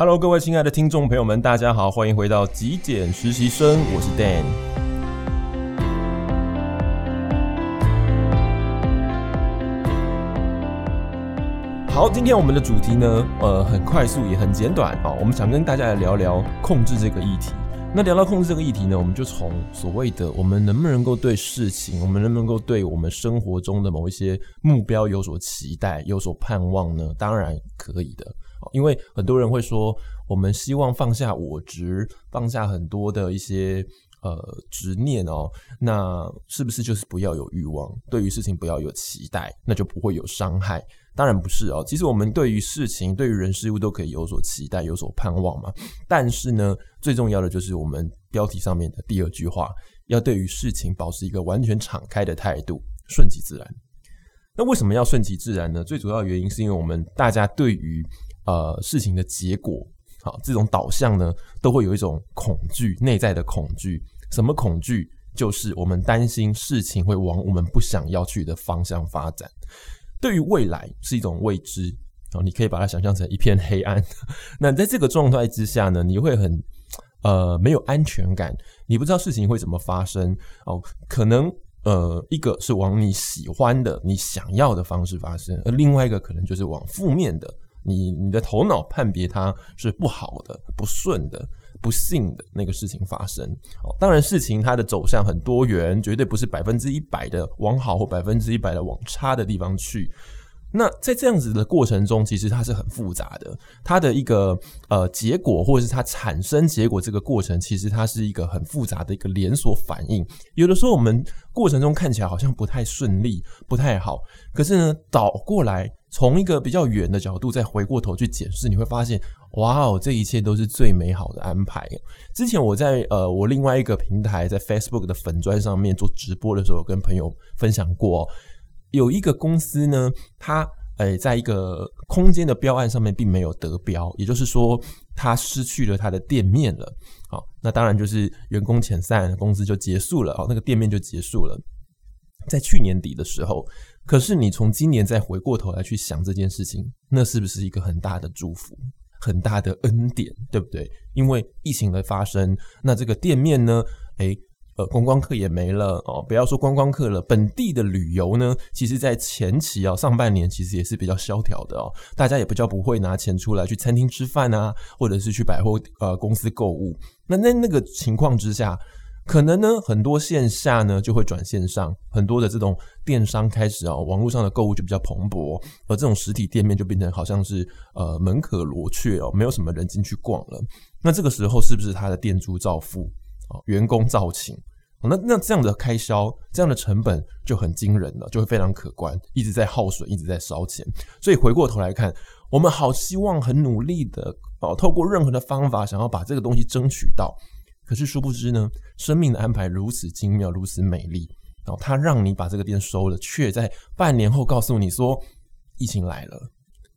Hello，各位亲爱的听众朋友们，大家好，欢迎回到极简实习生，我是 Dan。好，今天我们的主题呢，呃，很快速也很简短啊，我们想跟大家来聊聊控制这个议题。那聊到控制这个议题呢，我们就从所谓的我们能不能够对事情，我们能不能够对我们生活中的某一些目标有所期待、有所盼望呢？当然可以的。因为很多人会说，我们希望放下我执，放下很多的一些呃执念哦，那是不是就是不要有欲望？对于事情不要有期待，那就不会有伤害？当然不是哦。其实我们对于事情、对于人事物都可以有所期待、有所盼望嘛。但是呢，最重要的就是我们标题上面的第二句话，要对于事情保持一个完全敞开的态度，顺其自然。那为什么要顺其自然呢？最主要原因是因为我们大家对于呃，事情的结果，好，这种导向呢，都会有一种恐惧，内在的恐惧。什么恐惧？就是我们担心事情会往我们不想要去的方向发展。对于未来是一种未知，哦，你可以把它想象成一片黑暗。那在这个状态之下呢，你会很呃没有安全感，你不知道事情会怎么发生哦。可能呃，一个是往你喜欢的、你想要的方式发生，而另外一个可能就是往负面的。你你的头脑判别它是不好的、不顺的、不幸的那个事情发生。哦，当然事情它的走向很多元，绝对不是百分之一百的往好或百分之一百的往差的地方去。那在这样子的过程中，其实它是很复杂的。它的一个呃结果，或者是它产生结果这个过程，其实它是一个很复杂的一个连锁反应。有的时候我们过程中看起来好像不太顺利、不太好，可是呢，倒过来从一个比较远的角度再回过头去检视，你会发现，哇哦，这一切都是最美好的安排。之前我在呃我另外一个平台在 Facebook 的粉砖上面做直播的时候，跟朋友分享过。有一个公司呢，它诶，在一个空间的标案上面并没有得标，也就是说，它失去了它的店面了。好，那当然就是员工遣散，公司就结束了，好，那个店面就结束了。在去年底的时候，可是你从今年再回过头来去想这件事情，那是不是一个很大的祝福，很大的恩典，对不对？因为疫情的发生，那这个店面呢，诶。呃，观光客也没了哦，不要说观光客了，本地的旅游呢，其实在前期啊，上半年其实也是比较萧条的哦，大家也比较不会拿钱出来去餐厅吃饭啊，或者是去百货呃公司购物。那在那个情况之下，可能呢，很多线下呢就会转线上，很多的这种电商开始啊，网络上的购物就比较蓬勃，而这种实体店面就变成好像是呃门可罗雀哦，没有什么人进去逛了。那这个时候是不是他的店租照付？员工照请，那那这样的开销，这样的成本就很惊人了，就会非常可观，一直在耗损，一直在烧钱。所以回过头来看，我们好希望很努力的哦，透过任何的方法，想要把这个东西争取到。可是殊不知呢，生命的安排如此精妙，如此美丽哦，它让你把这个店收了，却在半年后告诉你说，疫情来了，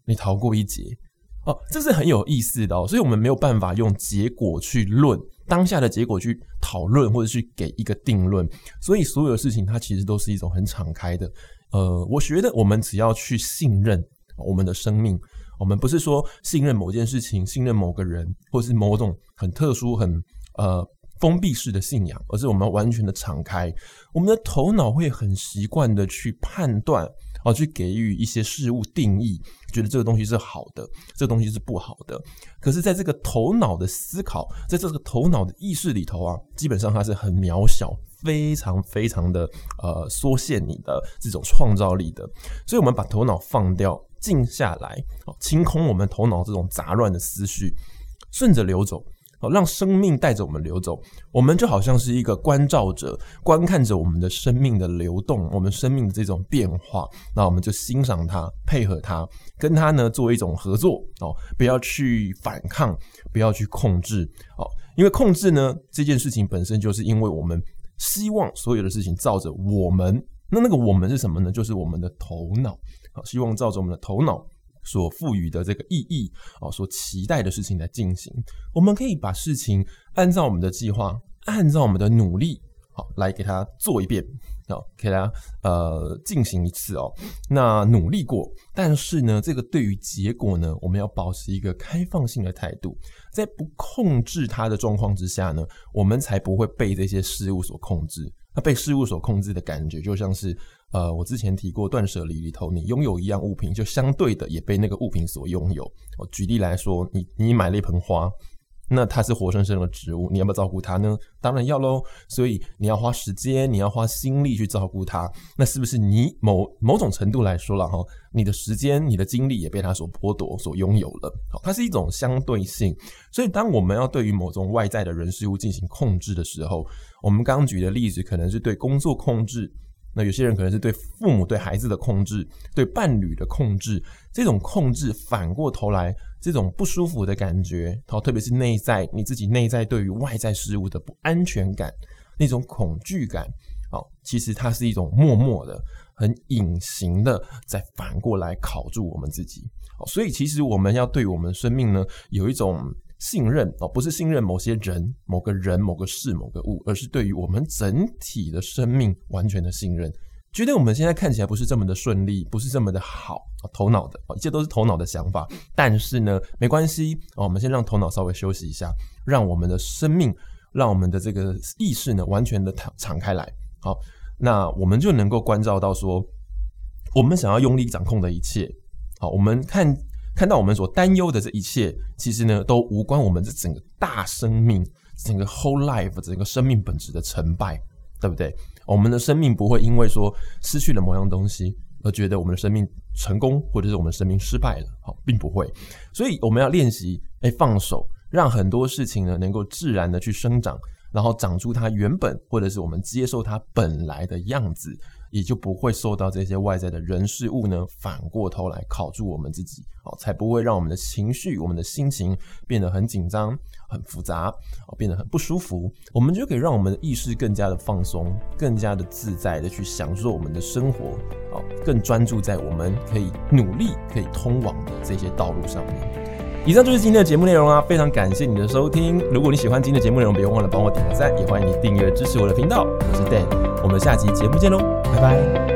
你逃过一劫哦，这是很有意思的哦。所以我们没有办法用结果去论。当下的结果去讨论，或者去给一个定论，所以所有的事情它其实都是一种很敞开的。呃，我觉得我们只要去信任我们的生命，我们不是说信任某件事情、信任某个人，或是某种很特殊、很呃封闭式的信仰，而是我们完全的敞开，我们的头脑会很习惯的去判断。哦，去给予一些事物定义，觉得这个东西是好的，这个东西是不好的。可是，在这个头脑的思考，在这个头脑的意识里头啊，基本上它是很渺小，非常非常的呃缩限你的这种创造力的。所以，我们把头脑放掉，静下来，清空我们头脑这种杂乱的思绪，顺着流走。让生命带着我们流走，我们就好像是一个观照者，观看着我们的生命的流动，我们生命的这种变化。那我们就欣赏它，配合它，跟它呢做一种合作哦，不要去反抗，不要去控制哦，因为控制呢这件事情本身就是因为我们希望所有的事情照着我们，那那个我们是什么呢？就是我们的头脑，好，希望照着我们的头脑。所赋予的这个意义啊，所期待的事情来进行，我们可以把事情按照我们的计划，按照我们的努力好，来给它做一遍，好，给它呃进行一次哦。那努力过，但是呢，这个对于结果呢，我们要保持一个开放性的态度，在不控制它的状况之下呢，我们才不会被这些事物所控制。那被事物所控制的感觉，就像是呃，我之前提过断舍离里头，你拥有一样物品，就相对的也被那个物品所拥有。我举例来说，你你买了一盆花。那它是活生生的植物，你要不要照顾它呢？当然要喽。所以你要花时间，你要花心力去照顾它。那是不是你某某种程度来说了哈？你的时间、你的精力也被它所剥夺、所拥有了。好，它是一种相对性。所以当我们要对于某种外在的人事物进行控制的时候，我们刚刚举的例子可能是对工作控制。那有些人可能是对父母、对孩子的控制，对伴侣的控制。这种控制反过头来，这种不舒服的感觉，好，特别是内在你自己内在对于外在事物的不安全感，那种恐惧感，好，其实它是一种默默的、很隐形的，在反过来考住我们自己。所以其实我们要对我们生命呢，有一种。信任哦，不是信任某些人、某个人、某个事、某个物，而是对于我们整体的生命完全的信任。觉得我们现在看起来不是这么的顺利，不是这么的好，头脑的，一切都是头脑的想法。但是呢，没关系哦，我们先让头脑稍微休息一下，让我们的生命，让我们的这个意识呢，完全的敞敞开来。好，那我们就能够关照到说，我们想要用力掌控的一切。好，我们看。看到我们所担忧的这一切，其实呢，都无关我们这整个大生命、整个 whole life、整个生命本质的成败，对不对？我们的生命不会因为说失去了某样东西而觉得我们的生命成功，或者是我们的生命失败了，好，并不会。所以我们要练习，哎，放手，让很多事情呢能够自然的去生长，然后长出它原本，或者是我们接受它本来的样子。也就不会受到这些外在的人事物呢，反过头来考住我们自己，哦，才不会让我们的情绪、我们的心情变得很紧张、很复杂，哦，变得很不舒服。我们就可以让我们的意识更加的放松，更加的自在的去享受我们的生活，哦，更专注在我们可以努力、可以通往的这些道路上面。以上就是今天的节目内容啊，非常感谢你的收听。如果你喜欢今天的节目内容，别忘了帮我点个赞，也欢迎你订阅支持我的频道。我是 Dan，我们下期节目见喽，拜拜。